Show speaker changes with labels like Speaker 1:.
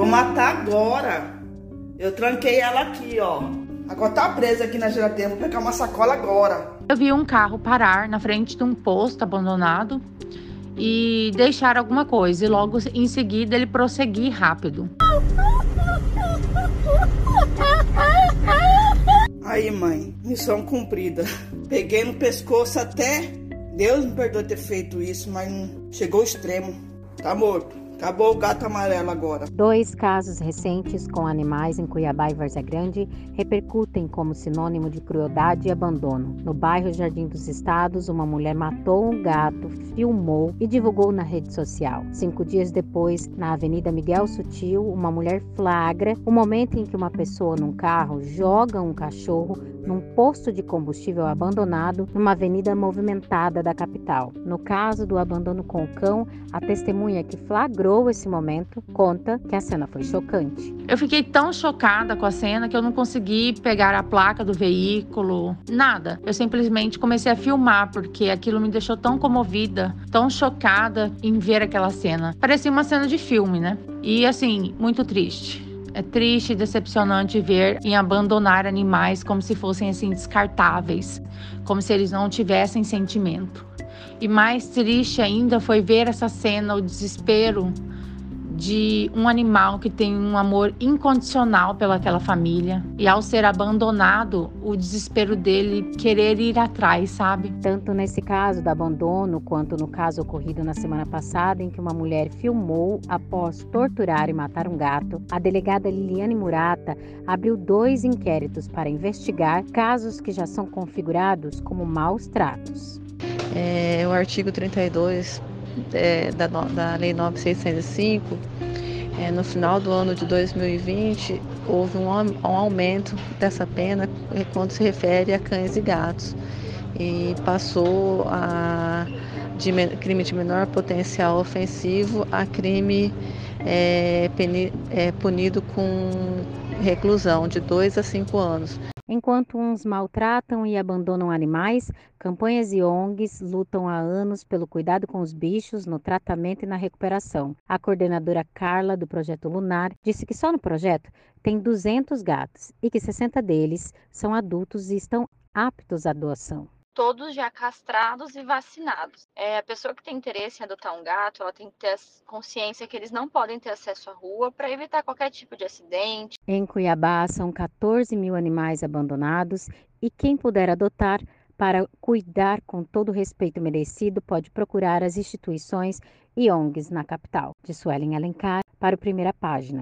Speaker 1: Vou matar agora. Eu tranquei ela aqui, ó. Agora tá presa aqui na geladeira. Vou pegar uma sacola agora.
Speaker 2: Eu vi um carro parar na frente de um posto abandonado e deixar alguma coisa. E logo em seguida ele prosseguir rápido.
Speaker 1: Aí, mãe, missão cumprida. Peguei no pescoço até. Deus me perdoe ter feito isso, mas chegou ao extremo. Tá morto. Acabou o gato amarelo agora.
Speaker 3: Dois casos recentes com animais em Cuiabá e Várzea Grande repercutem como sinônimo de crueldade e abandono. No bairro Jardim dos Estados, uma mulher matou um gato, filmou e divulgou na rede social. Cinco dias depois, na Avenida Miguel Sutil, uma mulher flagra o momento em que uma pessoa num carro joga um cachorro num posto de combustível abandonado numa avenida movimentada da capital. No caso do abandono com o cão, a testemunha que flagrou esse momento conta que a cena foi chocante.
Speaker 2: Eu fiquei tão chocada com a cena que eu não consegui pegar a placa do veículo, nada. Eu simplesmente comecei a filmar porque aquilo me deixou tão comovida, tão chocada em ver aquela cena. Parecia uma cena de filme, né? E assim, muito triste. É triste e decepcionante ver em abandonar animais como se fossem assim descartáveis, como se eles não tivessem sentimento. E mais triste ainda foi ver essa cena, o desespero de um animal que tem um amor incondicional pelaquela família e ao ser abandonado, o desespero dele querer ir atrás, sabe?
Speaker 3: Tanto nesse caso do abandono quanto no caso ocorrido na semana passada em que uma mulher filmou após torturar e matar um gato, a delegada Liliane Murata abriu dois inquéritos para investigar casos que já são configurados como maus tratos.
Speaker 4: É, o artigo 32 é, da, da Lei 9605, é, no final do ano de 2020, houve um, um aumento dessa pena quando se refere a cães e gatos. E passou a de crime de menor potencial ofensivo a crime é, peni, é, punido com reclusão de 2 a 5 anos.
Speaker 3: Enquanto uns maltratam e abandonam animais, campanhas e ONGs lutam há anos pelo cuidado com os bichos, no tratamento e na recuperação. A coordenadora Carla, do Projeto Lunar, disse que só no projeto tem 200 gatos e que 60 deles são adultos e estão aptos à doação
Speaker 5: todos já castrados e vacinados. É, a pessoa que tem interesse em adotar um gato, ela tem que ter consciência que eles não podem ter acesso à rua para evitar qualquer tipo de acidente.
Speaker 3: Em Cuiabá, são 14 mil animais abandonados e quem puder adotar para cuidar com todo o respeito merecido, pode procurar as instituições e ONGs na capital. De Suelen Alencar, para o Primeira Página.